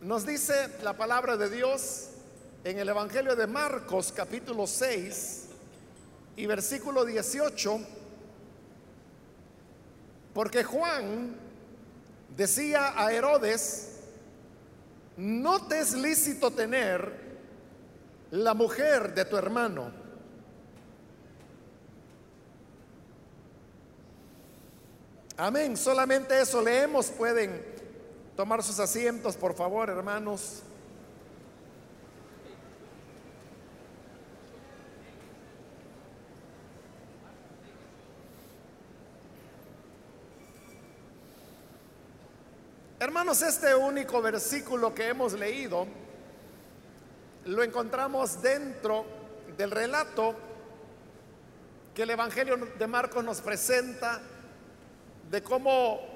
Nos dice la palabra de Dios en el Evangelio de Marcos capítulo 6 y versículo 18, porque Juan decía a Herodes, no te es lícito tener la mujer de tu hermano. Amén, solamente eso leemos, pueden tomar sus asientos, por favor, hermanos. Hermanos, este único versículo que hemos leído lo encontramos dentro del relato que el Evangelio de Marcos nos presenta de cómo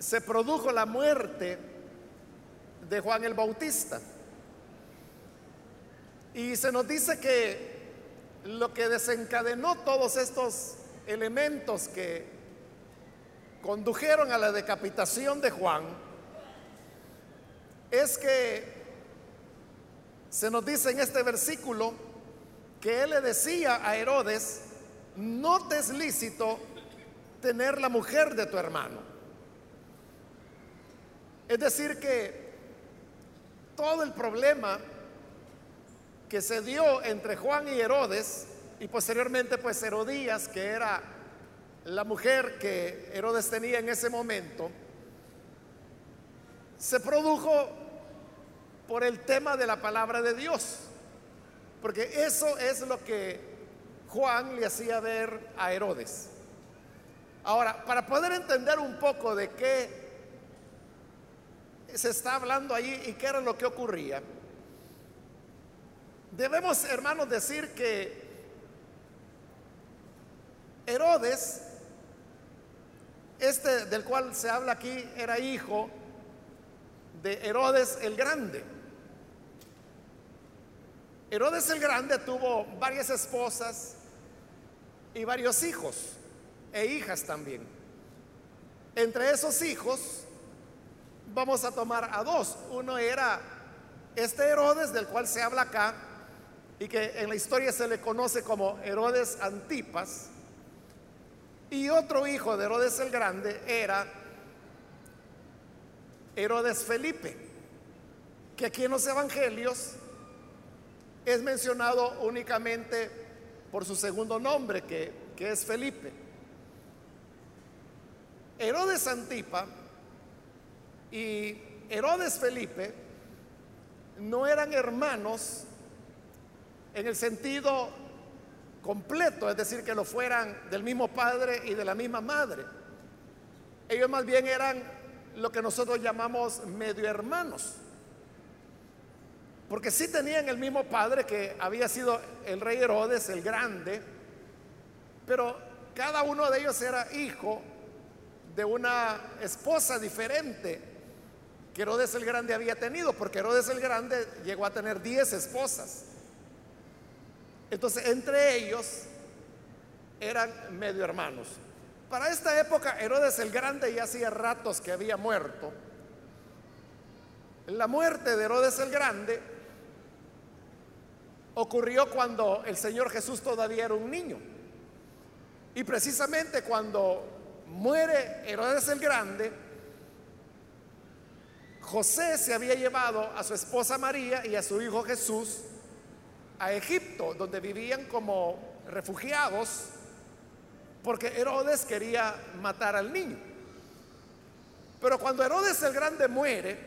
se produjo la muerte de Juan el Bautista. Y se nos dice que lo que desencadenó todos estos elementos que condujeron a la decapitación de Juan es que se nos dice en este versículo que él le decía a Herodes, no te es lícito tener la mujer de tu hermano. Es decir, que todo el problema que se dio entre Juan y Herodes, y posteriormente pues Herodías, que era la mujer que Herodes tenía en ese momento, se produjo por el tema de la palabra de Dios. Porque eso es lo que Juan le hacía ver a Herodes. Ahora, para poder entender un poco de qué se está hablando ahí y qué era lo que ocurría, debemos, hermanos, decir que Herodes, este del cual se habla aquí, era hijo de Herodes el Grande. Herodes el Grande tuvo varias esposas y varios hijos e hijas también. Entre esos hijos vamos a tomar a dos. Uno era este Herodes del cual se habla acá y que en la historia se le conoce como Herodes Antipas. Y otro hijo de Herodes el Grande era Herodes Felipe, que aquí en los evangelios es mencionado únicamente por su segundo nombre, que, que es Felipe. Herodes Antipa y Herodes Felipe no eran hermanos en el sentido completo, es decir, que lo fueran del mismo padre y de la misma madre. Ellos más bien eran lo que nosotros llamamos medio hermanos. Porque sí tenían el mismo padre que había sido el rey Herodes el grande, pero cada uno de ellos era hijo de una esposa diferente que Herodes el Grande había tenido, porque Herodes el Grande llegó a tener 10 esposas. Entonces, entre ellos eran medio hermanos. Para esta época, Herodes el Grande ya hacía ratos que había muerto. La muerte de Herodes el Grande ocurrió cuando el Señor Jesús todavía era un niño. Y precisamente cuando muere Herodes el Grande, José se había llevado a su esposa María y a su hijo Jesús a Egipto, donde vivían como refugiados, porque Herodes quería matar al niño. Pero cuando Herodes el Grande muere,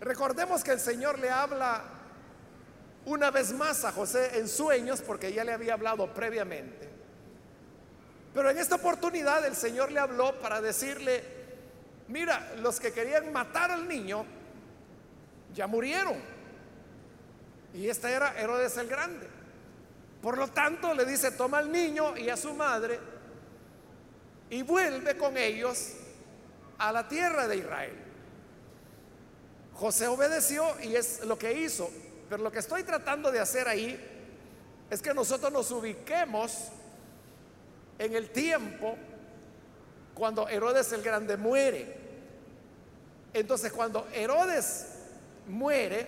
recordemos que el Señor le habla una vez más a José en sueños, porque ya le había hablado previamente. Pero en esta oportunidad el Señor le habló para decirle, mira, los que querían matar al niño ya murieron. Y este era Herodes el Grande. Por lo tanto, le dice, toma al niño y a su madre y vuelve con ellos a la tierra de Israel. José obedeció y es lo que hizo. Pero lo que estoy tratando de hacer ahí es que nosotros nos ubiquemos en el tiempo cuando Herodes el Grande muere. Entonces cuando Herodes muere,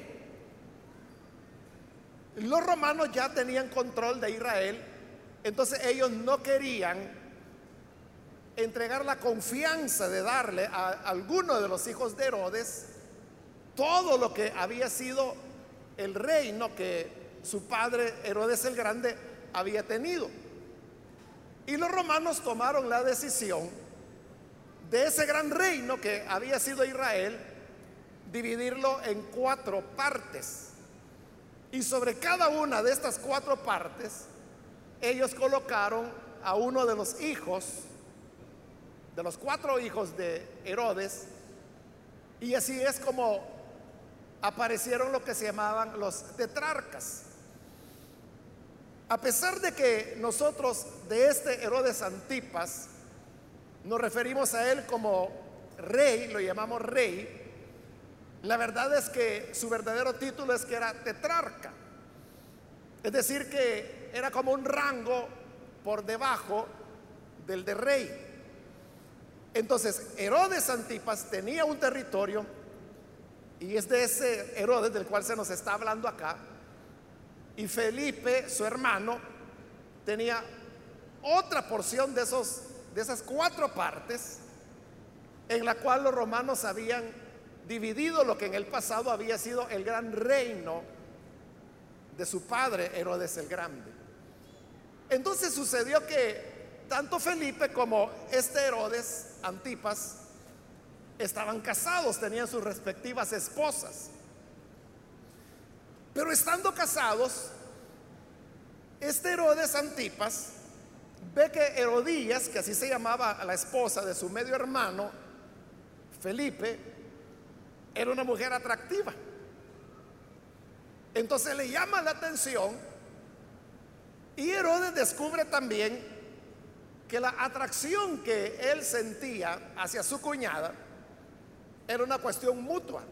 los romanos ya tenían control de Israel, entonces ellos no querían entregar la confianza de darle a alguno de los hijos de Herodes todo lo que había sido el reino que su padre Herodes el Grande había tenido. Y los romanos tomaron la decisión de ese gran reino que había sido Israel, dividirlo en cuatro partes. Y sobre cada una de estas cuatro partes, ellos colocaron a uno de los hijos, de los cuatro hijos de Herodes, y así es como aparecieron lo que se llamaban los tetrarcas. A pesar de que nosotros de este Herodes Antipas nos referimos a él como rey, lo llamamos rey, la verdad es que su verdadero título es que era tetrarca. Es decir, que era como un rango por debajo del de rey. Entonces, Herodes Antipas tenía un territorio, y es de ese Herodes del cual se nos está hablando acá, y Felipe, su hermano, tenía otra porción de, esos, de esas cuatro partes en la cual los romanos habían dividido lo que en el pasado había sido el gran reino de su padre Herodes el Grande. Entonces sucedió que tanto Felipe como este Herodes Antipas estaban casados, tenían sus respectivas esposas. Pero estando casados, este Herodes Antipas ve que Herodías, que así se llamaba la esposa de su medio hermano, Felipe, era una mujer atractiva. Entonces le llama la atención y Herodes descubre también que la atracción que él sentía hacia su cuñada era una cuestión mutua.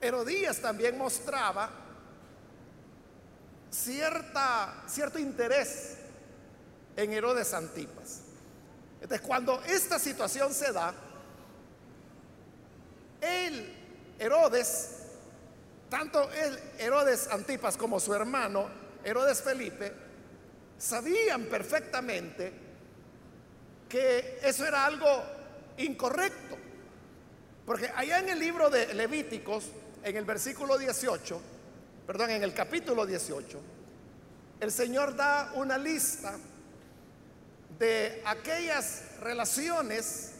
Herodías también mostraba cierta, cierto interés en Herodes Antipas. Entonces, cuando esta situación se da, el Herodes, tanto el Herodes Antipas como su hermano Herodes Felipe, sabían perfectamente que eso era algo incorrecto. Porque allá en el libro de Levíticos, en el versículo 18, perdón, en el capítulo 18, el Señor da una lista de aquellas relaciones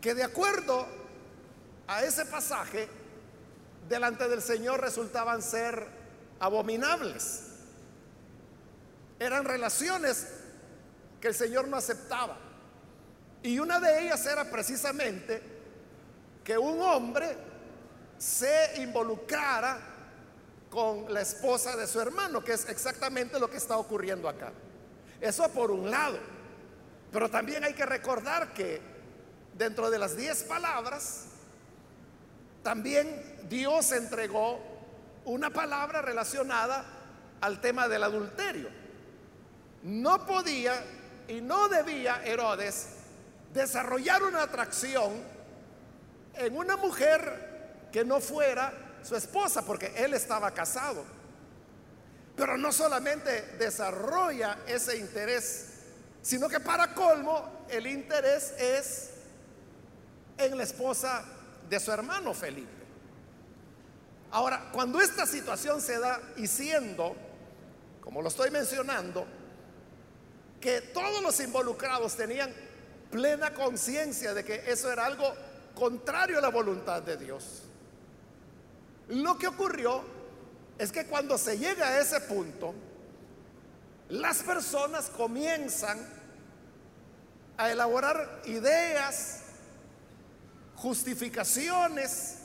que de acuerdo a ese pasaje, delante del Señor resultaban ser abominables. Eran relaciones que el Señor no aceptaba. Y una de ellas era precisamente que un hombre se involucrara con la esposa de su hermano, que es exactamente lo que está ocurriendo acá. Eso por un lado. Pero también hay que recordar que dentro de las diez palabras, también Dios entregó una palabra relacionada al tema del adulterio. No podía y no debía Herodes desarrollar una atracción en una mujer que no fuera su esposa, porque él estaba casado. Pero no solamente desarrolla ese interés, sino que para colmo el interés es en la esposa de su hermano Felipe. Ahora, cuando esta situación se da y siendo, como lo estoy mencionando, que todos los involucrados tenían plena conciencia de que eso era algo contrario a la voluntad de Dios. Lo que ocurrió es que cuando se llega a ese punto, las personas comienzan a elaborar ideas, justificaciones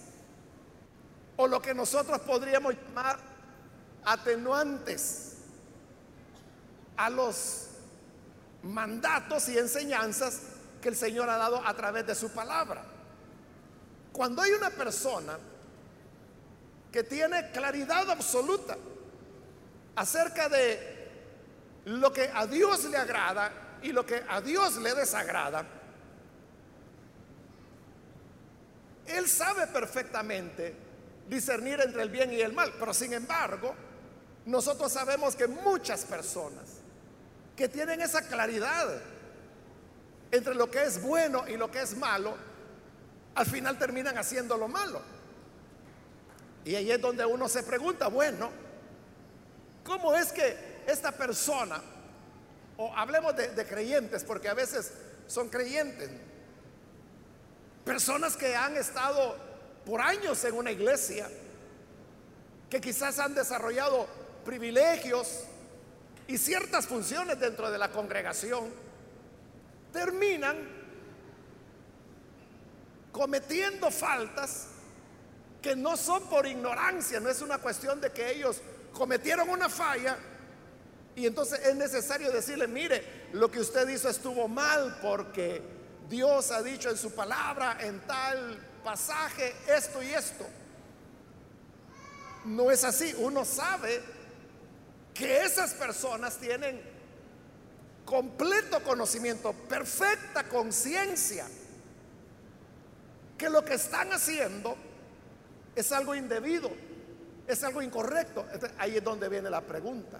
o lo que nosotros podríamos llamar atenuantes a los mandatos y enseñanzas que el Señor ha dado a través de su palabra. Cuando hay una persona que tiene claridad absoluta acerca de lo que a Dios le agrada y lo que a Dios le desagrada, Él sabe perfectamente discernir entre el bien y el mal, pero sin embargo, nosotros sabemos que muchas personas que tienen esa claridad entre lo que es bueno y lo que es malo, al final terminan haciendo lo malo. Y ahí es donde uno se pregunta, bueno, ¿cómo es que esta persona, o hablemos de, de creyentes, porque a veces son creyentes, personas que han estado por años en una iglesia, que quizás han desarrollado privilegios y ciertas funciones dentro de la congregación, terminan cometiendo faltas que no son por ignorancia, no es una cuestión de que ellos cometieron una falla y entonces es necesario decirle, mire, lo que usted hizo estuvo mal porque Dios ha dicho en su palabra, en tal pasaje, esto y esto. No es así, uno sabe que esas personas tienen completo conocimiento, perfecta conciencia, que lo que están haciendo es algo indebido, es algo incorrecto. ahí es donde viene la pregunta.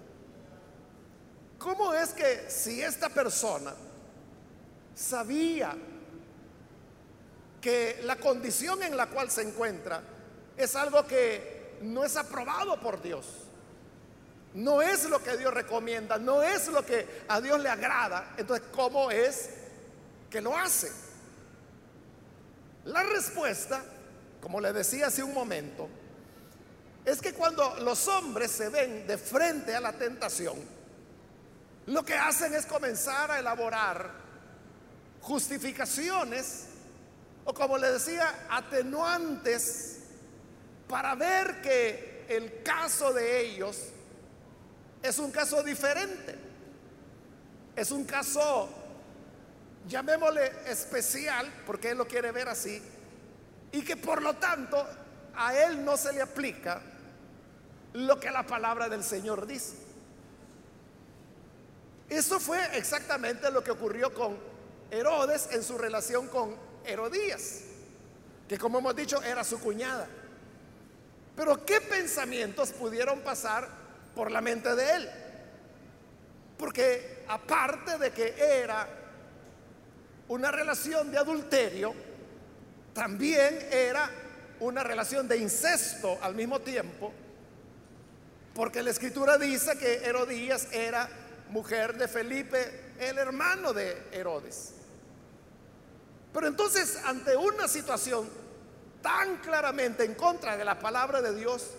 ¿Cómo es que si esta persona sabía que la condición en la cual se encuentra es algo que no es aprobado por Dios? No es lo que Dios recomienda, no es lo que a Dios le agrada. Entonces, ¿cómo es que lo hace? La respuesta, como le decía hace un momento, es que cuando los hombres se ven de frente a la tentación, lo que hacen es comenzar a elaborar justificaciones o como le decía, atenuantes para ver que el caso de ellos es un caso diferente. Es un caso, llamémosle especial, porque él lo quiere ver así, y que por lo tanto a él no se le aplica lo que la palabra del Señor dice. Eso fue exactamente lo que ocurrió con Herodes en su relación con Herodías, que como hemos dicho era su cuñada. Pero ¿qué pensamientos pudieron pasar por la mente de él. Porque aparte de que era una relación de adulterio, también era una relación de incesto al mismo tiempo, porque la escritura dice que Herodías era mujer de Felipe, el hermano de Herodes. Pero entonces, ante una situación tan claramente en contra de la palabra de Dios,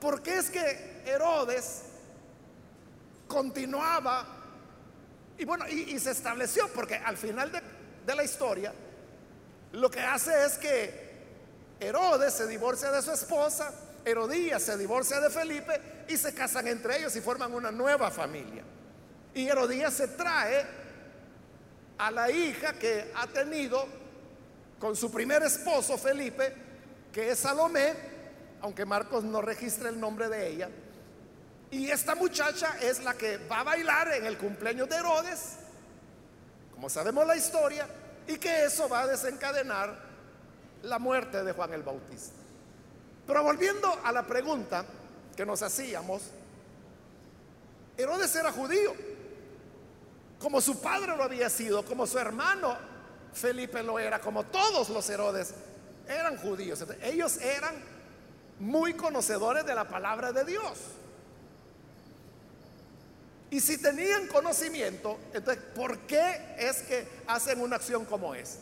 ¿por qué es que Herodes continuaba y bueno, y, se estableció, porque al final de, de la historia, lo que hace es que Herodes se divorcia de su esposa, Herodías se divorcia de Felipe y se casan entre ellos y forman una nueva familia. Y Herodías se trae a la hija que ha tenido con su primer esposo Felipe, que es Salomé, aunque Marcos no registra el nombre de ella, y esta muchacha es la que va a bailar en el cumpleaños de Herodes, como sabemos la historia, y que eso va a desencadenar la muerte de Juan el Bautista. Pero volviendo a la pregunta que nos hacíamos, Herodes era judío, como su padre lo había sido, como su hermano Felipe lo era, como todos los Herodes eran judíos. ellos eran muy conocedores de la palabra de Dios. Y si tenían conocimiento, entonces, ¿por qué es que hacen una acción como es?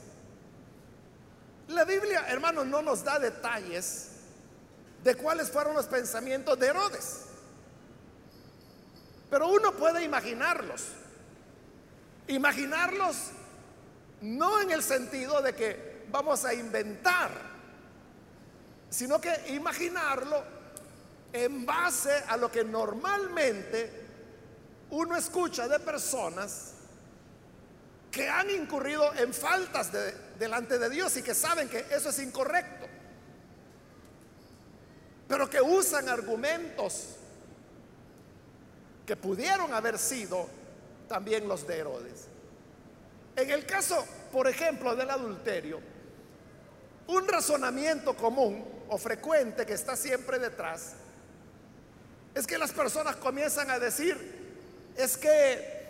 La Biblia, hermanos, no nos da detalles de cuáles fueron los pensamientos de Herodes. Pero uno puede imaginarlos. Imaginarlos no en el sentido de que vamos a inventar, sino que imaginarlo en base a lo que normalmente uno escucha de personas que han incurrido en faltas delante de Dios y que saben que eso es incorrecto, pero que usan argumentos que pudieron haber sido también los de Herodes. En el caso, por ejemplo, del adulterio, un razonamiento común o frecuente que está siempre detrás es que las personas comienzan a decir, es que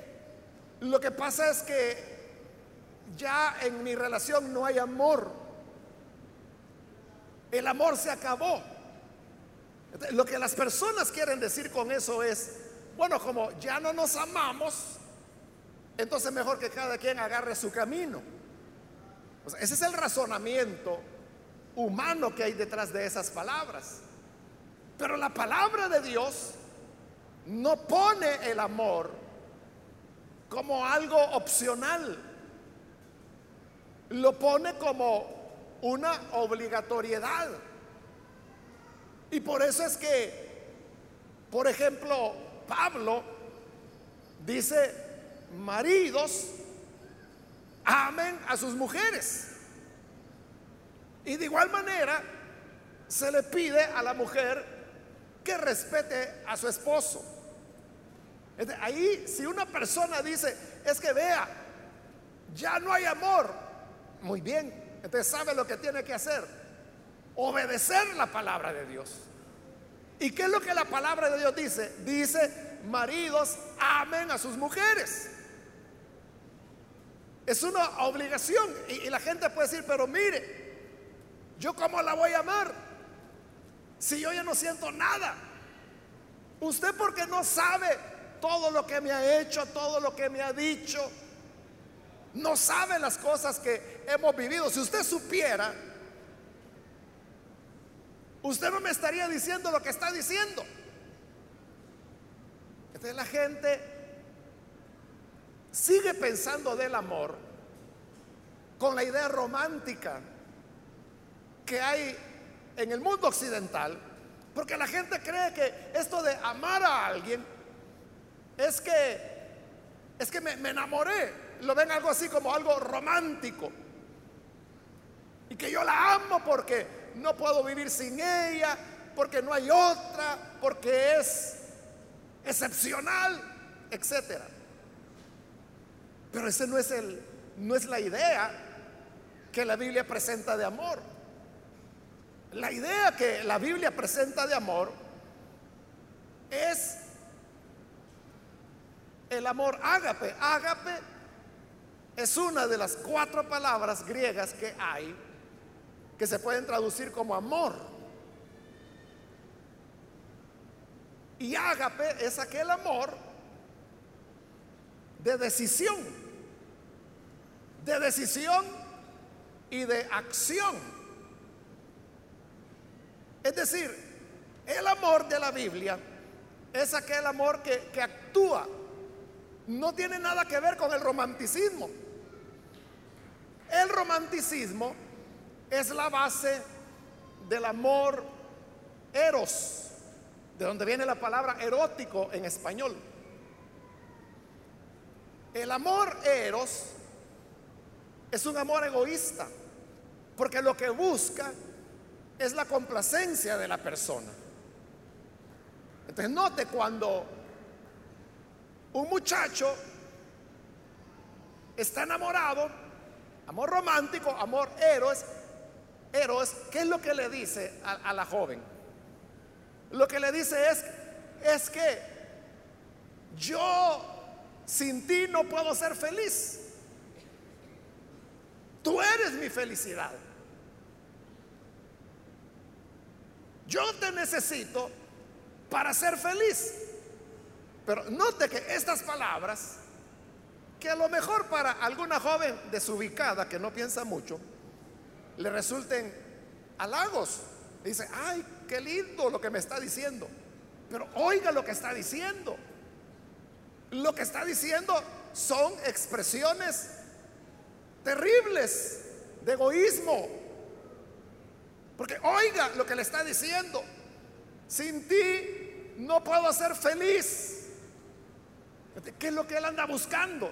lo que pasa es que ya en mi relación no hay amor. El amor se acabó. Lo que las personas quieren decir con eso es, bueno, como ya no nos amamos, entonces mejor que cada quien agarre su camino. ese es el razonamiento humano que hay detrás de esas palabras. Pero la palabra de Dios no pone el amor como algo opcional. Lo pone como una obligatoriedad. Y por eso es que, por ejemplo, Pablo dice, maridos, amen a sus mujeres. Y de igual manera, se le pide a la mujer respete a su esposo. Ahí, si una persona dice, es que vea, ya no hay amor, muy bien, entonces sabe lo que tiene que hacer, obedecer la palabra de Dios. ¿Y qué es lo que la palabra de Dios dice? Dice, maridos, amen a sus mujeres. Es una obligación. Y, y la gente puede decir, pero mire, ¿Yo cómo la voy a amar? Si yo ya no siento nada. Usted porque no sabe todo lo que me ha hecho, todo lo que me ha dicho. No sabe las cosas que hemos vivido. Si usted supiera, usted no me estaría diciendo lo que está diciendo. Entonces la gente sigue pensando del amor con la idea romántica que hay en el mundo occidental, porque la gente cree que esto de amar a alguien es que es que me, enamoré, lo ven algo así como algo romántico. Y que yo la amo porque no puedo vivir sin ella, porque no hay otra, porque es excepcional, etcétera. Pero ese no es el no es la idea que la Biblia presenta de amor. La idea que la Biblia presenta de amor es el amor ágape. Ágape es una de las cuatro palabras griegas que hay que se pueden traducir como amor. Y ágape es aquel amor de decisión, de decisión y de acción. Es decir, el amor de la Biblia es aquel amor que, actúa. No tiene nada que ver con el romanticismo. El romanticismo es la base del amor eros, de donde viene la palabra erótico en español. El amor eros es un amor egoísta, porque lo que busca es la complacencia de la persona. Entonces note cuando un muchacho está enamorado, amor romántico, amor héroes, héroes, ¿qué es lo que le dice a, a la joven? Lo que le dice es, es que yo sin ti no puedo ser feliz. Tú eres mi felicidad. Yo te necesito para ser feliz. Pero note que estas palabras, que a lo mejor para alguna joven desubicada que no piensa mucho, le resulten halagos. Dice, ay, qué lindo lo que me está diciendo. Pero oiga lo que está diciendo. Lo que está diciendo son expresiones terribles de egoísmo, porque oiga lo que le está diciendo. Sin ti no puedo ser feliz. ¿Qué es lo que él anda buscando?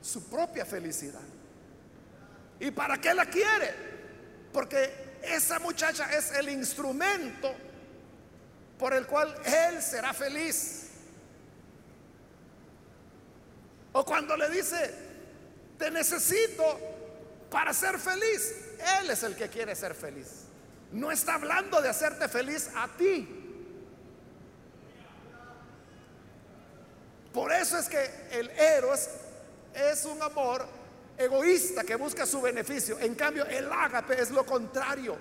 Su propia felicidad. ¿Y para qué la quiere? Porque esa muchacha es el instrumento por el cual él será feliz. O cuando le dice, te necesito para ser feliz. Él es el que quiere ser feliz. No está hablando de hacerte feliz a ti. Por eso es que el eros es un amor egoísta que busca su beneficio. En cambio, el ágape es lo contrario.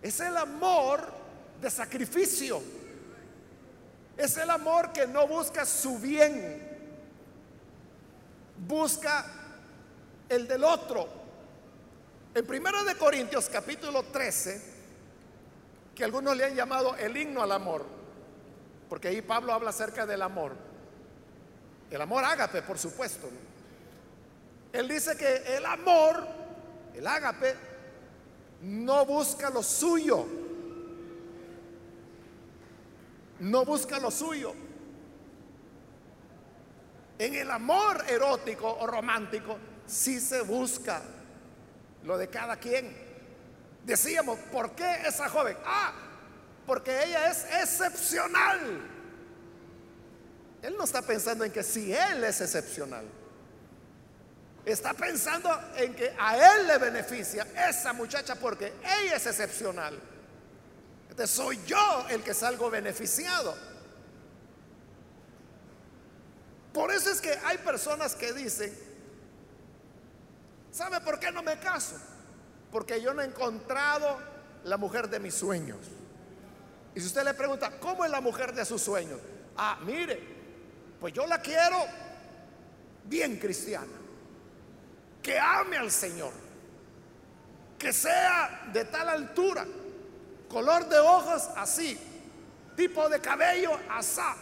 Es el amor de sacrificio. Es el amor que no busca su bien. Busca el del otro. En 1 de Corintios capítulo 13, que algunos le han llamado el himno al amor, porque ahí Pablo habla acerca del amor. El amor ágape, por supuesto. Él dice que el amor, el ágape, no busca lo suyo. No busca lo suyo. En el amor erótico o romántico sí se busca lo de cada quien. Decíamos, ¿por qué esa joven? Ah, porque ella es excepcional. Él no está pensando en que si él es excepcional. Está pensando en que a él le beneficia esa muchacha porque ella es excepcional. Entonces soy yo el que salgo beneficiado. Por eso es que hay personas que dicen, ¿sabe por qué no me caso? Porque yo no he encontrado la mujer de mis sueños. Y si usted le pregunta, ¿cómo es la mujer de sus sueños? Ah, mire, pues yo la quiero bien cristiana, que ame al Señor, que sea de tal altura, color de ojos así, tipo de cabello asá.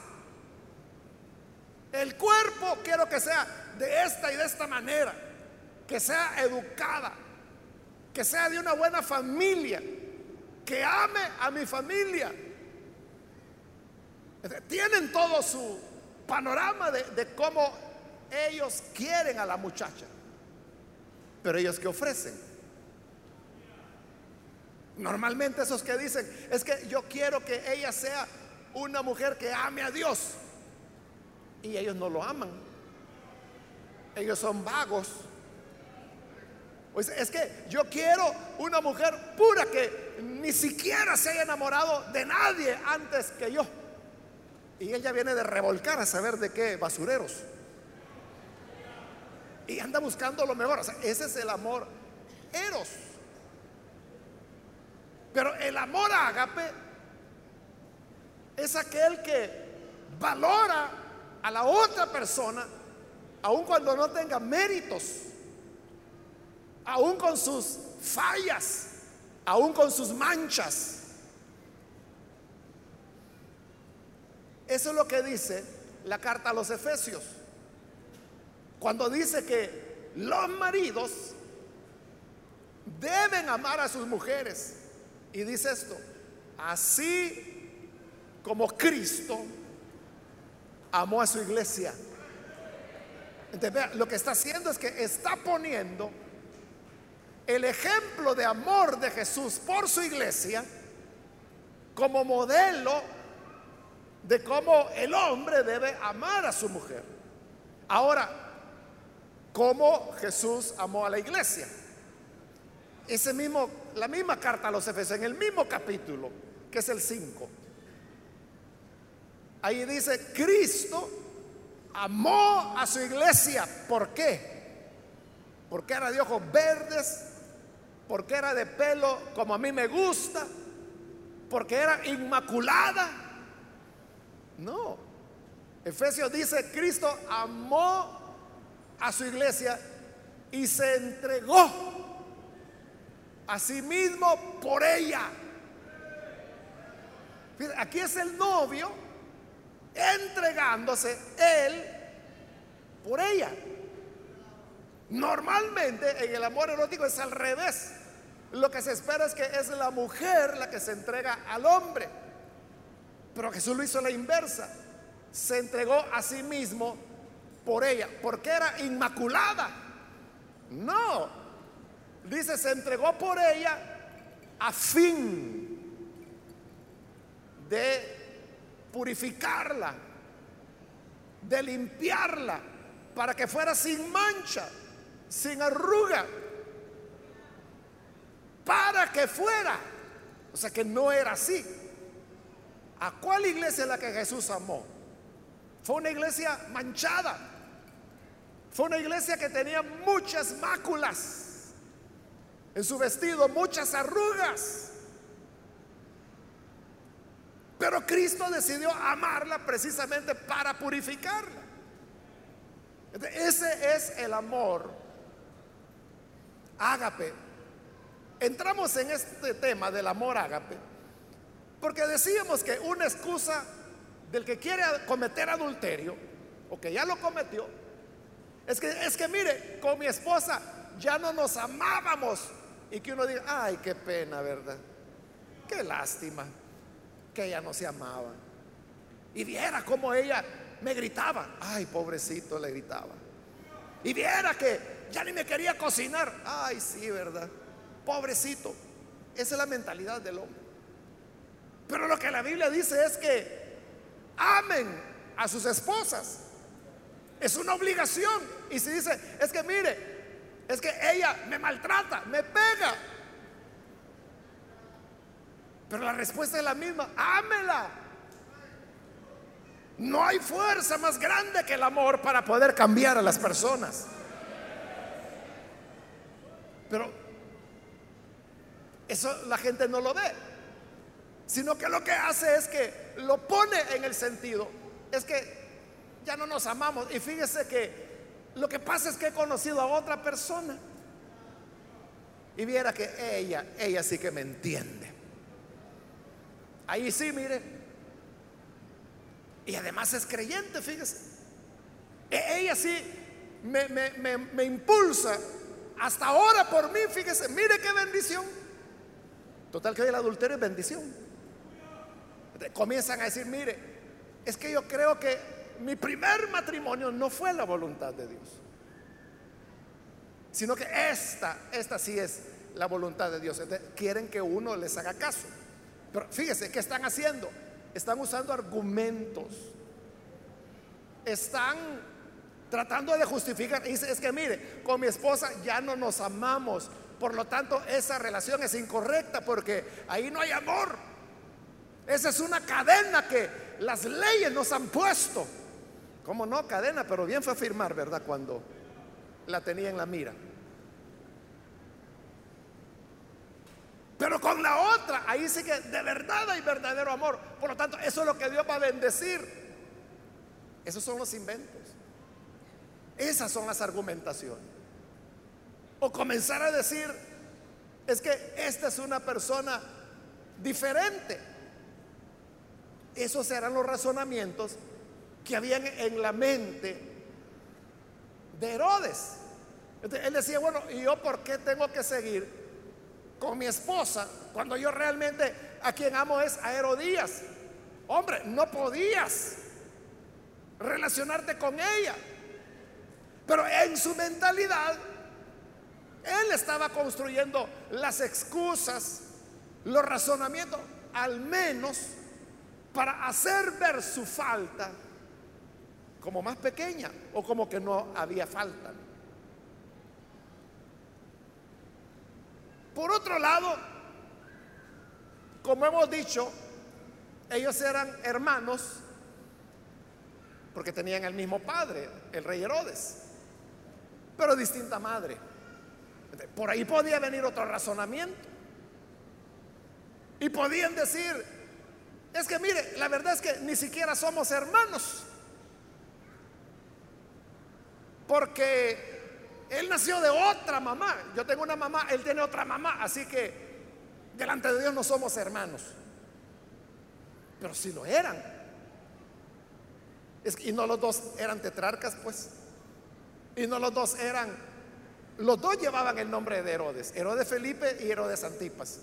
El cuerpo quiero que sea de esta y de esta manera, que sea educada, que sea de una buena familia, que ame a mi familia. Tienen todo su panorama de, cómo ellos quieren a la muchacha. Pero ellos que ofrecen. Normalmente esos que dicen, es que yo quiero que ella sea una mujer que ame a Dios. Y ellos no lo aman. Ellos son vagos. Pues es que yo quiero una mujer pura que ni siquiera se haya enamorado de nadie antes que yo. Y ella viene de revolcar a saber de qué basureros. Y anda buscando lo mejor. ese es el amor eros. Pero el amor ágape es aquel que valora a la otra persona, aun cuando no tenga méritos, aun con sus fallas, aun con sus manchas. Eso es lo que dice la carta a los Efesios. Cuando dice que los maridos deben amar a sus mujeres. Y dice esto, así como Cristo amó a su iglesia. Entonces, lo que está haciendo es que está poniendo el ejemplo de amor de Jesús por su iglesia como modelo de cómo el hombre debe amar a su mujer. Ahora, ¿cómo Jesús amó a la iglesia? Ese mismo, la misma carta a los Efesios, en el mismo capítulo, que es el 5. Ahí dice, Cristo amó a su iglesia. ¿Por qué? Porque era de ojos verdes, porque era de pelo como a mí me gusta, porque era inmaculada no. Efesios dice, Cristo amó a su iglesia y se entregó a sí mismo por ella. Aquí es el novio entregándose él por ella. Normalmente en el amor erótico es al revés. Lo que se espera es que es la mujer la que se entrega al hombre. Pero Jesús lo hizo la inversa. Se entregó a sí mismo por ella, porque era inmaculada. No. Dice, se entregó por ella a fin de purificarla, de limpiarla, para que fuera sin mancha, sin arruga. Que fuera. O sea que no era así. ¿A cuál iglesia es la que Jesús amó? Fue una iglesia manchada. Fue una iglesia que tenía muchas máculas en su vestido, muchas arrugas. Pero Cristo decidió amarla precisamente para purificarla. Ese es el amor ágape. Entramos en este tema del amor ágape porque decíamos que una excusa del que quiere cometer adulterio o que ya lo cometió es que es que mire, con mi esposa ya no nos amábamos y que uno diga, "Ay, qué pena, ¿verdad? Qué lástima que ella no se amaba." Y viera cómo ella me gritaba, "Ay, pobrecito", le gritaba. Y viera que ya ni me quería cocinar. Ay, sí, ¿verdad? Pobrecito. Esa es la mentalidad del hombre. Pero lo que la Biblia dice es que amen a sus esposas. Es una obligación. Y si dice, es que mire, es que ella me maltrata, me pega. Pero la respuesta es la misma, ámela. No hay fuerza más grande que el amor para poder cambiar a las personas. Pero eso la gente no lo ve, sino que lo que hace es que lo pone en el sentido, es que ya no nos amamos. Y fíjese que lo que pasa es que he conocido a otra persona y viera que ella, ella sí que me entiende. Ahí sí, mire. Y además es creyente, fíjese. E, ella sí me, me impulsa hasta ahora por mí, fíjese, mire qué bendición. Total que el adulterio es bendición. Comienzan a decir, mire, es que yo creo que mi primer matrimonio no fue la voluntad de Dios, sino que esta, esta sí es la voluntad de Dios. quieren que uno les haga caso. Pero fíjese, ¿qué están haciendo? Están usando argumentos. Están tratando de justificar. Dice, es que mire, con mi esposa ya no nos amamos. Por lo tanto, esa relación es incorrecta porque ahí no hay amor. Esa es una cadena que las leyes nos han puesto. ¿Cómo no? Cadena, pero bien fue firmar, ¿verdad? Cuando la tenía en la mira. Pero con la otra, ahí sí que de verdad hay verdadero amor. Por lo tanto, eso es lo que Dios va a bendecir. Esos son los inventos. Esas son las argumentaciones. O comenzar a decir, es que esta es una persona diferente. Esos serán los razonamientos que habían en la mente de Herodes. él decía, bueno, ¿y yo por qué tengo que seguir con mi esposa cuando yo realmente a quien amo es a Herodías? Hombre, no podías relacionarte con ella. Pero en su mentalidad, estaba construyendo las excusas, los razonamientos, al menos para hacer ver su falta como más pequeña o como que no había falta. Por otro lado, como hemos dicho, ellos eran hermanos porque tenían el mismo padre, el rey Herodes, pero distinta madre. Por ahí podía venir otro razonamiento. Y podían decir, es que mire, la verdad es que ni siquiera somos hermanos. Porque él nació de otra mamá. Yo tengo una mamá, él tiene otra mamá. Así que delante de Dios no somos hermanos. Pero si lo eran. y no los dos eran tetrarcas, pues. Y no los dos eran. Los dos llevaban el nombre de Herodes. Herodes Felipe y Herodes Antipas.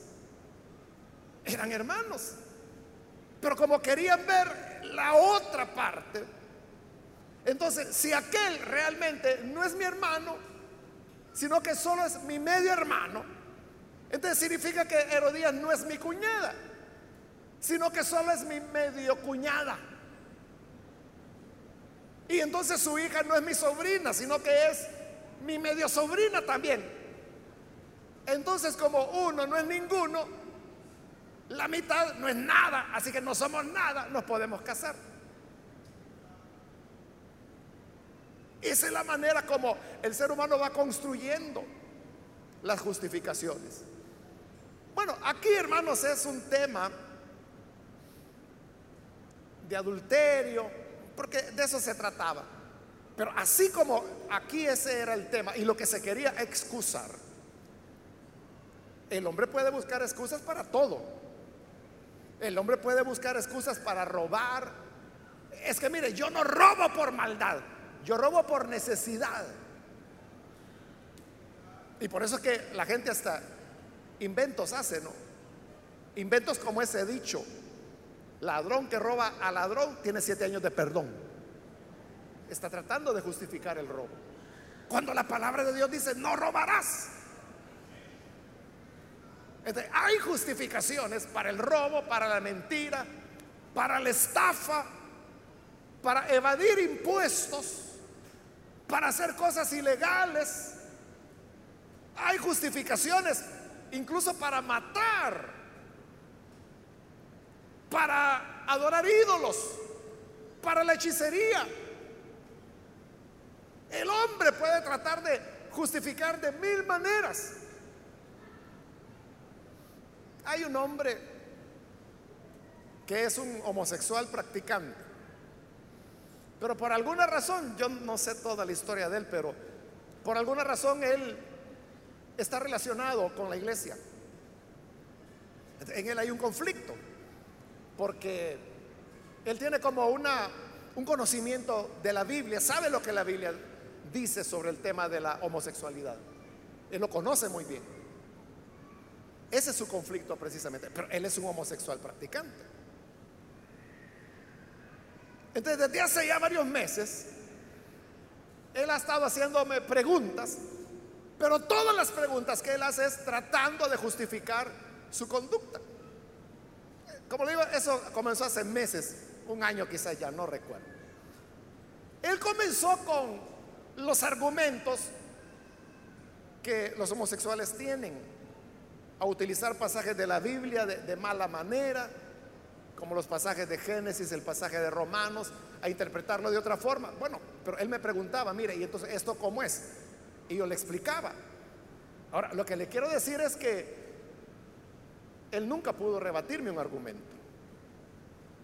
Eran hermanos. Pero como querían ver la otra parte, entonces, si aquel realmente no es mi hermano, sino que solo es mi medio hermano, entonces significa que Herodías no es mi cuñada, sino que solo es mi medio cuñada. Y entonces su hija no es mi sobrina, sino que es mi medio sobrina también. Entonces como uno no es ninguno, la mitad no es nada, así que no somos nada, nos podemos casar. Esa es la manera como el ser humano va construyendo las justificaciones. Bueno, aquí hermanos es un tema de adulterio, porque de eso se trataba. Pero así como aquí ese era el tema y lo que se quería excusar, el hombre puede buscar excusas para todo. El hombre puede buscar excusas para robar. Es que mire, yo no robo por maldad, yo robo por necesidad. Y por eso es que la gente hasta inventos hace, ¿no? Inventos como ese dicho, ladrón que roba a ladrón tiene siete años de perdón. Está tratando de justificar el robo. Cuando la palabra de Dios dice, no robarás. hay justificaciones para el robo, para la mentira, para la estafa, para evadir impuestos, para hacer cosas ilegales. Hay justificaciones incluso para matar, para adorar ídolos, para la hechicería. El hombre puede tratar de justificar de mil maneras. Hay un hombre que es un homosexual practicante, pero por alguna razón, yo no sé toda la historia de él, pero por alguna razón él está relacionado con la iglesia. En él hay un conflicto, porque él tiene como una, un conocimiento de la Biblia, sabe lo que la Biblia dice sobre el tema de la homosexualidad. Él lo conoce muy bien. Ese es su conflicto precisamente, pero él es un homosexual practicante. Entonces, desde hace ya varios meses, él ha estado haciéndome preguntas pero todas las preguntas que él hace es tratando de justificar su conducta. Como le digo, eso comenzó hace meses, un año quizás ya, no recuerdo. Él comenzó con los argumentos que los homosexuales tienen a utilizar pasajes de la Biblia de, mala manera, como los pasajes de Génesis, el pasaje de Romanos, a interpretarlo de otra forma. Bueno, pero él me preguntaba, mire, ¿y entonces esto cómo es? Y yo le explicaba. Ahora, lo que le quiero decir es que él nunca pudo rebatirme un argumento.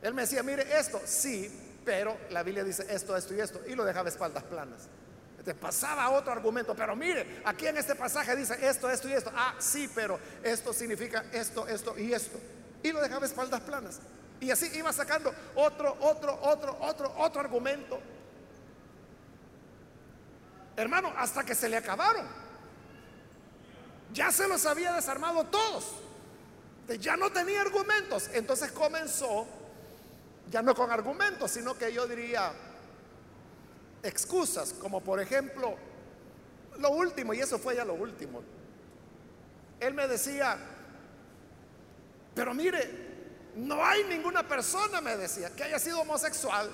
Él me decía, mire esto, sí, pero la Biblia dice esto, esto y esto, y lo dejaba espaldas planas. Entonces pasaba otro argumento, pero mire, aquí en este pasaje dice esto, esto y esto. Ah, sí, pero esto significa esto, esto y esto. Y lo dejaba espaldas planas. Y así iba sacando otro, otro, otro, otro, otro argumento Hermano, hasta que se le acabaron. Ya se los había desarmado todos. Ya no tenía argumentos. Entonces comenzó, ya no con argumentos, sino que yo diría excusas, como por ejemplo, lo último, y eso fue ya lo último. Él me decía, pero mire, no hay ninguna persona, me decía, que haya sido homosexual,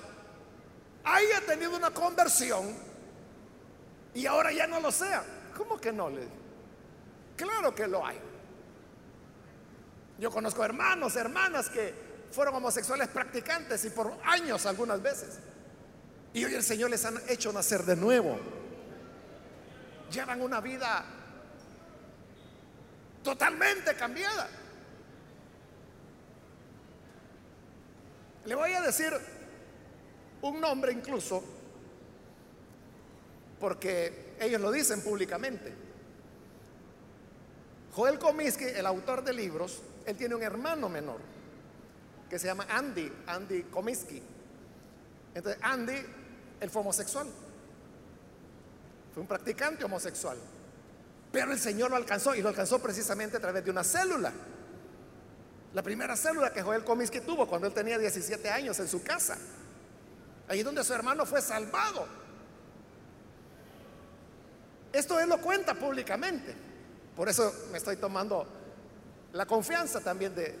haya tenido una conversión y ahora ya no lo sea. ¿Cómo que no? Le Claro que lo hay. Yo conozco hermanos, hermanas que fueron homosexuales practicantes y por años algunas veces. Y hoy el Señor les ha hecho nacer de nuevo. Llevan una vida totalmente cambiada. Le voy a decir un nombre incluso porque ellos lo dicen públicamente. Joel Comiskey, el autor de libros, él tiene un hermano menor que se llama Andy, Andy Comiskey. Entonces, Andy, él fue homosexual. Fue un practicante homosexual. Pero el Señor lo alcanzó y lo alcanzó precisamente a través de una célula. La primera célula que Joel Comiskey tuvo cuando él tenía 17 años en su casa. Ahí donde su hermano fue salvado. Esto él lo cuenta públicamente. Por eso me estoy tomando la confianza también de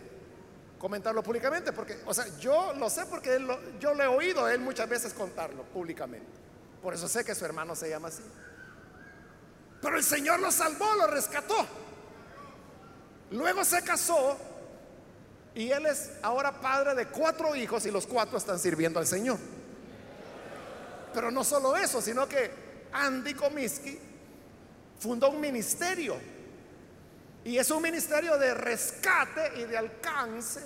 comentarlo públicamente, porque, o sea, yo lo sé porque yo le he oído a él muchas veces contarlo públicamente. Por eso sé que su hermano se llama así. Pero el Señor lo salvó, lo rescató. Luego se casó y él es ahora padre de cuatro hijos y los cuatro están sirviendo al Señor. Pero no solo eso, sino que Andy Comiskey fundó un ministerio. Y es un ministerio de rescate y de alcance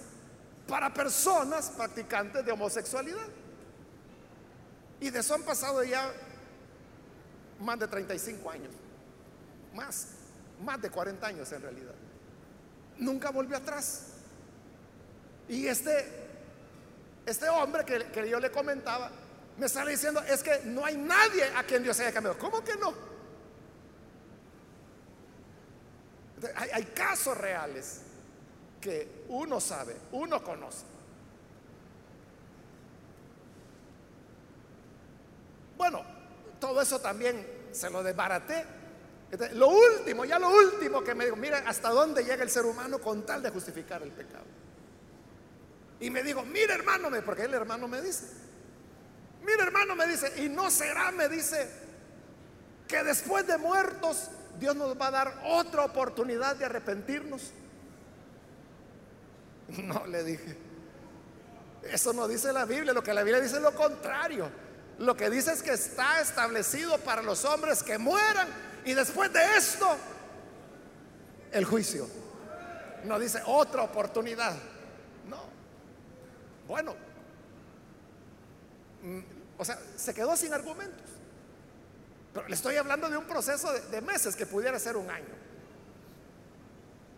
para personas practicantes de homosexualidad. Y de eso han pasado ya más de 35 años. Más, más de 40 años en realidad. Nunca volvió atrás. Y este, este hombre que, que yo le comentaba, me sale diciendo, es que no hay nadie a quien Dios haya cambiado. ¿Cómo que no? Hay, casos reales que uno sabe, uno conoce. Bueno, todo eso también se lo desbaraté. Lo último, ya lo último que me dijo, mira hasta dónde llega el ser humano con tal de justificar el pecado. Y me dijo, mira hermano, porque el hermano me dice, mira hermano me dice, y no será, me dice, que después de muertos Dios nos va a dar otra oportunidad de arrepentirnos. No, le dije, eso no dice la Biblia, lo que la Biblia dice es lo contrario. Lo que dice es que está establecido para los hombres que mueran y después de esto, el juicio. No dice otra oportunidad. No. Bueno. Mm, o sea, se quedó sin argumentos. Pero le estoy hablando de un proceso de, meses que pudiera ser un año.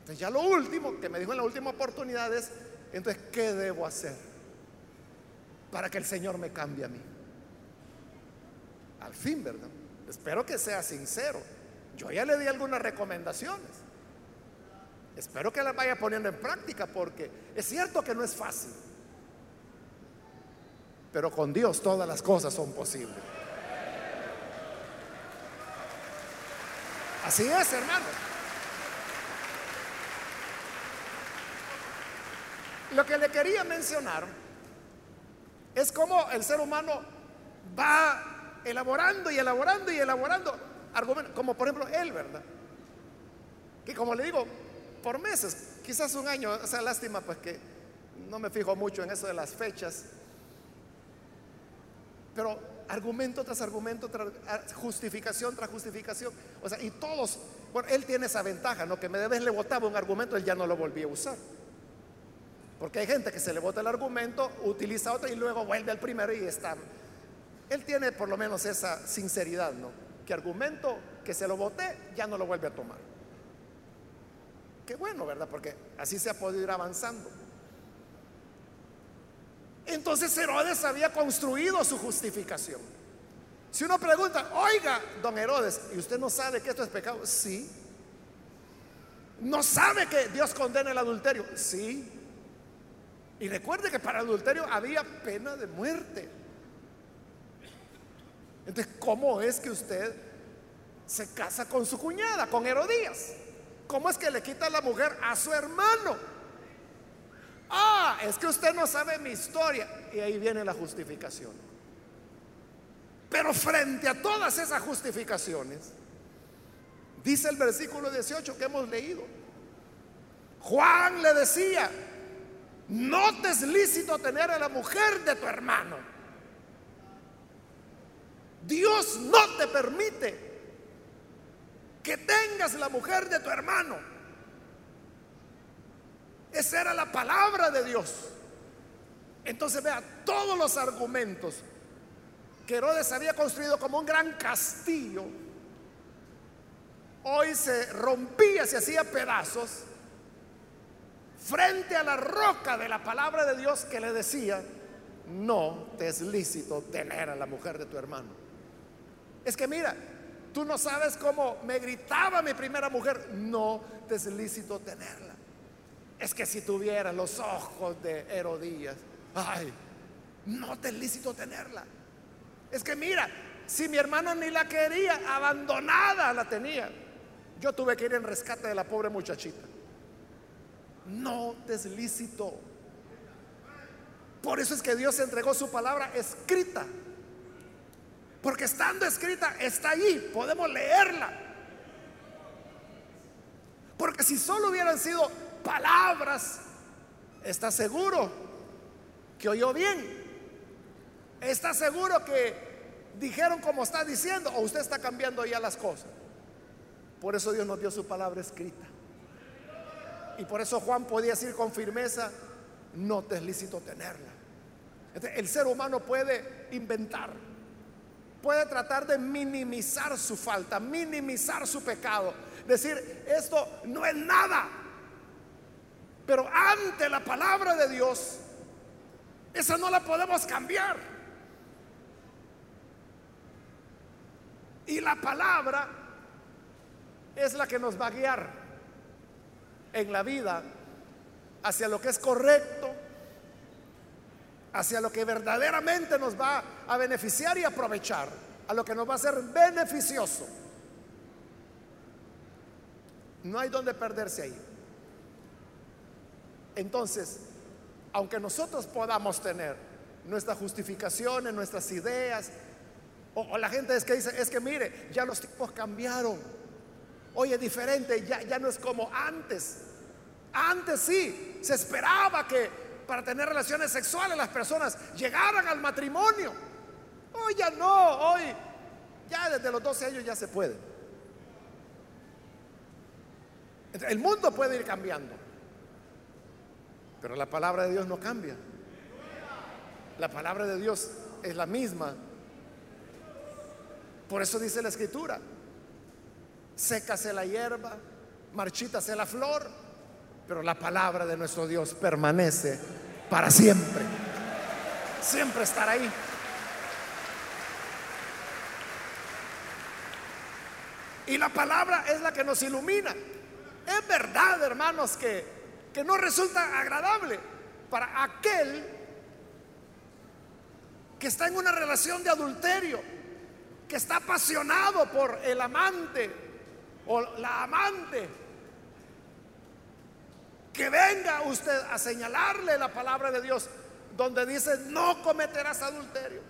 Entonces ya lo último que me dijo en la última oportunidad es, entonces, ¿qué debo hacer para que el Señor me cambie a mí? Al fin, ¿verdad? Espero que sea sincero. Yo ya le di algunas recomendaciones. Espero que las vaya poniendo en práctica porque es cierto que no es fácil. Pero con Dios todas las cosas son posibles. Así es, hermano. Lo que le quería mencionar es cómo el ser humano va elaborando y elaborando y elaborando argumentos, como por ejemplo él, ¿verdad? Que como le digo, por meses, quizás un año, o sea, lástima pues que no me fijo mucho en eso de las fechas, pero argumento tras argumento, tras justificación tras justificación. O sea, y todos, bueno, él tiene esa ventaja, ¿no? Que me debes le votaba un argumento, él ya no lo volvía a usar. Porque hay gente que se le vota el argumento, utiliza otro y luego vuelve al primero y está. Él tiene por lo menos esa sinceridad, ¿no? Que argumento que se lo voté, ya no lo vuelve a tomar. Qué bueno, ¿verdad? Porque así se ha podido ir avanzando. Entonces Herodes había construido su justificación. Si uno pregunta, oiga, don Herodes, ¿y usted no sabe que esto es pecado? Sí. ¿No sabe que Dios condena el adulterio? Sí. Y recuerde que para adulterio había pena de muerte. Entonces, ¿cómo es que usted se casa con su cuñada, con Herodías? ¿Cómo es que le quita la mujer a su hermano? Ah, es que usted no sabe mi historia. Y ahí viene la justificación. Pero frente a todas esas justificaciones, dice el versículo 18 que hemos leído, Juan le decía, no te es lícito tener a la mujer de tu hermano. Dios no te permite que tengas la mujer de tu hermano. Esa era la palabra de Dios. Entonces vea, todos los argumentos que Herodes había construido como un gran castillo, hoy se rompía, se hacía pedazos frente a la roca de la palabra de Dios que le decía, no te es lícito tener a la mujer de tu hermano. Es que mira, tú no sabes cómo me gritaba mi primera mujer, no te es lícito tenerla. Es que si tuviera los ojos de Herodías, ay, no te es lícito tenerla. Es que mira, si mi hermano ni la quería, abandonada la tenía. Yo tuve que ir en rescate de la pobre muchachita. No te es lícito. Por eso es que Dios entregó su palabra escrita. Porque estando escrita está allí, podemos leerla. Porque si solo hubieran sido palabras, está seguro que oyó bien. Está seguro que dijeron como está diciendo o usted está cambiando ya las cosas. Por eso Dios nos dio su palabra escrita. Y por eso Juan podía decir con firmeza, no te es lícito tenerla. el ser humano puede inventar, puede tratar de minimizar su falta, minimizar su pecado, decir, esto no es nada. Pero ante la palabra de Dios, esa no la podemos cambiar. Y la palabra es la que nos va a guiar en la vida hacia lo que es correcto, hacia lo que verdaderamente nos va a beneficiar y aprovechar, a lo que nos va a ser beneficioso. No hay donde perderse ahí. Entonces, aunque nosotros podamos tener nuestras justificaciones, nuestras ideas, o, la gente es que dice, es que mire, ya los tiempos cambiaron. Hoy es diferente, ya, ya no es como antes. Antes sí, se esperaba que para tener relaciones sexuales las personas llegaran al matrimonio. Hoy ya no, hoy ya desde los 12 años ya se puede. El mundo puede ir cambiando, pero la palabra de Dios no cambia. La palabra de Dios es la misma por eso dice la escritura, sécase la hierba, marchítase la flor, pero la palabra de nuestro Dios permanece para siempre. Siempre estará ahí. Y la palabra es la que nos ilumina. Es verdad, hermanos, que, que no resulta agradable para aquel que está en una relación de adulterio que está apasionado por el amante o la amante, que venga usted a señalarle la palabra de Dios donde dice no cometerás adulterio.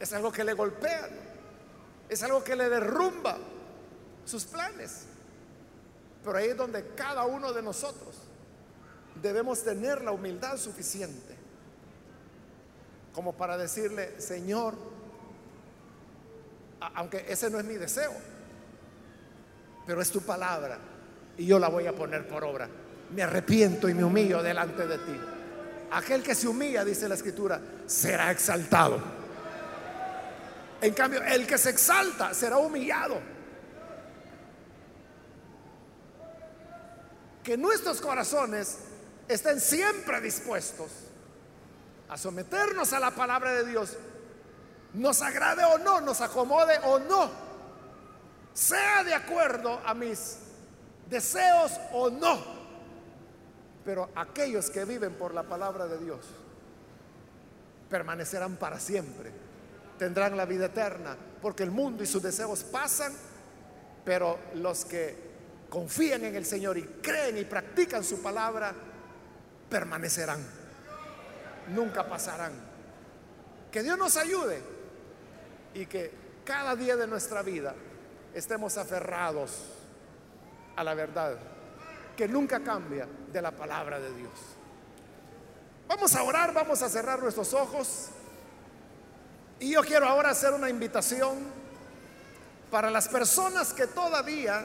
Es algo que le golpea, es algo que le derrumba sus planes. Pero ahí es donde cada uno de nosotros debemos tener la humildad suficiente como para decirle, Señor, aunque ese no es mi deseo, pero es tu palabra y yo la voy a poner por obra. Me arrepiento y me humillo delante de ti. Aquel que se humilla, dice la escritura, será exaltado. En cambio, el que se exalta será humillado. Que nuestros corazones estén siempre dispuestos a someternos a la palabra de Dios, nos agrade o no, nos acomode o no, sea de acuerdo a mis deseos o no, pero aquellos que viven por la palabra de Dios permanecerán para siempre, tendrán la vida eterna, porque el mundo y sus deseos pasan, pero los que confían en el Señor y creen y practican su palabra, permanecerán nunca pasarán. Que Dios nos ayude y que cada día de nuestra vida estemos aferrados a la verdad que nunca cambia de la palabra de Dios. Vamos a orar, vamos a cerrar nuestros ojos y yo quiero ahora hacer una invitación para las personas que todavía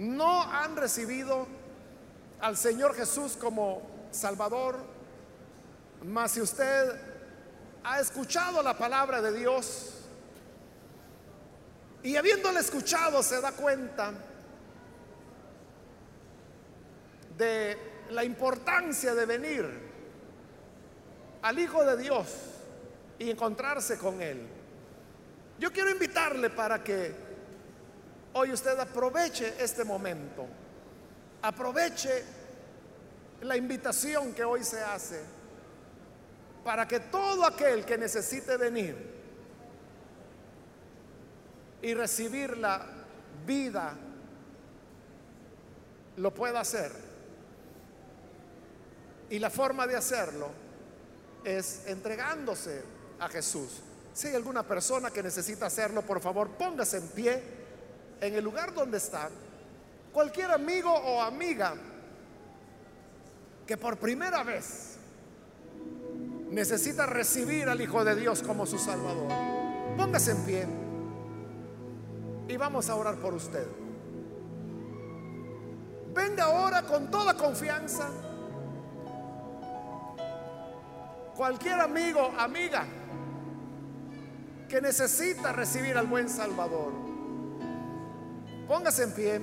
no han recibido al Señor Jesús como Salvador mas si usted ha escuchado la palabra de Dios y habiéndole escuchado se da cuenta de la importancia de venir al Hijo de Dios y encontrarse con Él. Yo quiero invitarle para que hoy usted aproveche este momento, aproveche la invitación que hoy se hace para que todo aquel que necesite venir y recibir la vida lo pueda hacer. Y la forma de hacerlo es entregándose a Jesús. Si hay alguna persona que necesita hacerlo, por favor, póngase en pie en el lugar donde está, cualquier amigo o amiga que por primera vez necesita recibir al Hijo de Dios como su Salvador, póngase en pie y vamos a orar por usted. Venga ahora con toda confianza. Cualquier amigo, amiga que necesita recibir al buen Salvador, póngase en pie,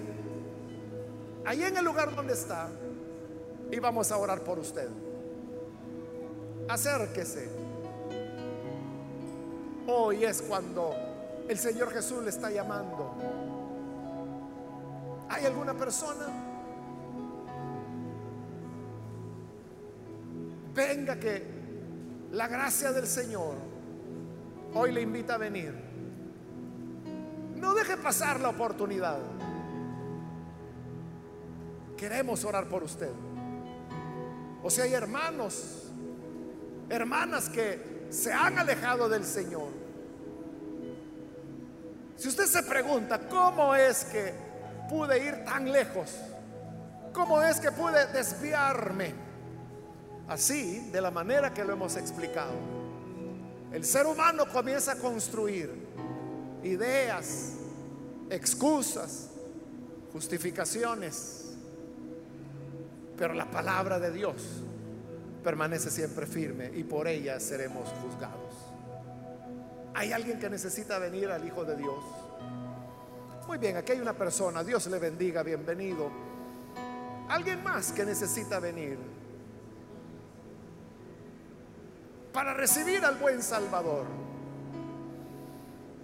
ahí en el lugar donde está, y vamos a orar por usted. Acérquese. Hoy es cuando el Señor Jesús le está llamando. ¿Hay alguna persona? Venga que la gracia del Señor hoy le invita a venir. No deje pasar la oportunidad. Queremos orar por usted. O si hay hermanos, hermanas que se han alejado del Señor. Si usted se pregunta, ¿cómo es que pude ir tan lejos? ¿Cómo es que pude desviarme? Así, de la manera que lo hemos explicado. El ser humano comienza a construir ideas, excusas, justificaciones pero la palabra de Dios permanece siempre firme y por ella seremos juzgados. ¿Hay alguien que necesita venir al Hijo de Dios? Muy bien, aquí hay una persona, Dios le bendiga, bienvenido. Alguien más que necesita venir para recibir al buen Salvador.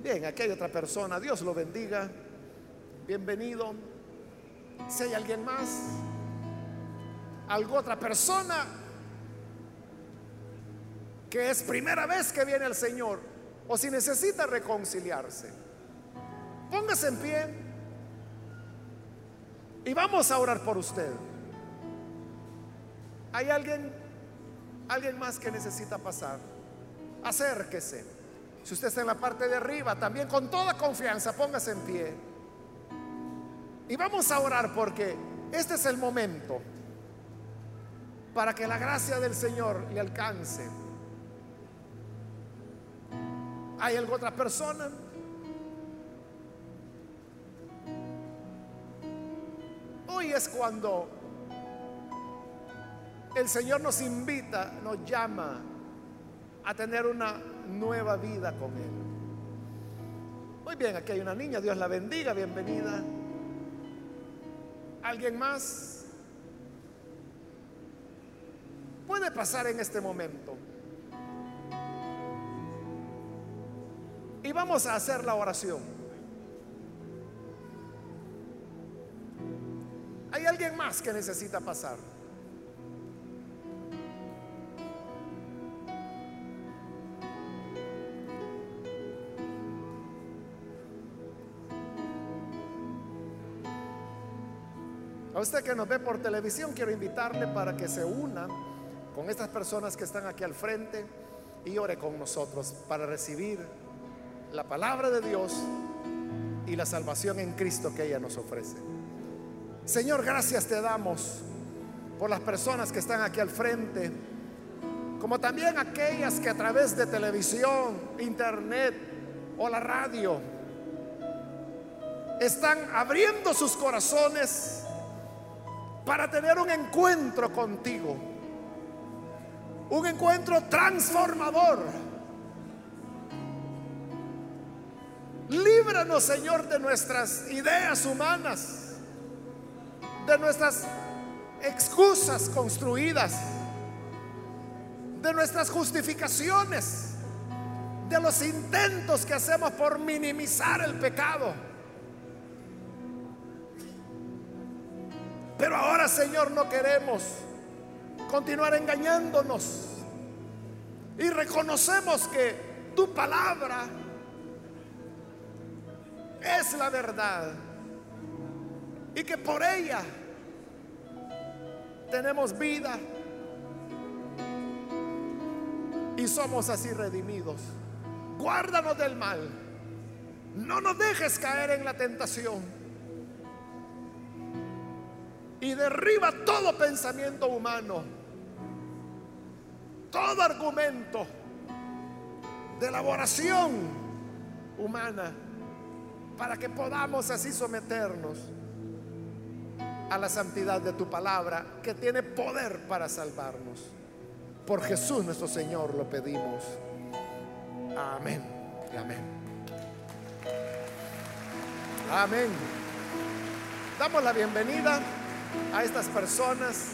Bien, aquí hay otra persona, Dios lo bendiga, bienvenido. Si hay alguien más, algo otra persona que es primera vez que viene el Señor o si necesita reconciliarse. Póngase en pie y vamos a orar por usted. ¿Hay alguien alguien más que necesita pasar? Acérquese. Si usted está en la parte de arriba, también con toda confianza, póngase en pie. Y vamos a orar porque este es el momento para que la gracia del Señor le alcance. ¿Hay alguna otra persona? Hoy es cuando el Señor nos invita, nos llama a tener una nueva vida con Él. Muy bien, aquí hay una niña, Dios la bendiga, bienvenida. ¿Alguien más? puede pasar en este momento. Y vamos a hacer la oración. ¿Hay alguien más que necesita pasar? Usted que nos ve por televisión, quiero invitarle para que se una con estas personas que están aquí al frente y ore con nosotros para recibir la palabra de Dios y la salvación en Cristo que ella nos ofrece. Señor, gracias te damos por las personas que están aquí al frente, como también aquellas que a través de televisión, internet o la radio están abriendo sus corazones para tener un encuentro contigo un encuentro transformador. Líbranos, Señor, de nuestras ideas humanas, de nuestras excusas construidas, de nuestras justificaciones, de los intentos que hacemos por minimizar el pecado. Pero ahora, Señor, no queremos continuar engañándonos. Y reconocemos que tu palabra es la verdad. Y que por ella tenemos vida. Y somos así redimidos. Guárdanos del mal. No nos dejes caer en la tentación. Y derriba todo pensamiento humano, todo argumento de elaboración humana, para que podamos así someternos a la santidad de tu palabra, que tiene poder para salvarnos. Por Jesús nuestro Señor lo pedimos. Amén. Amén. Amén. Damos la bienvenida a estas personas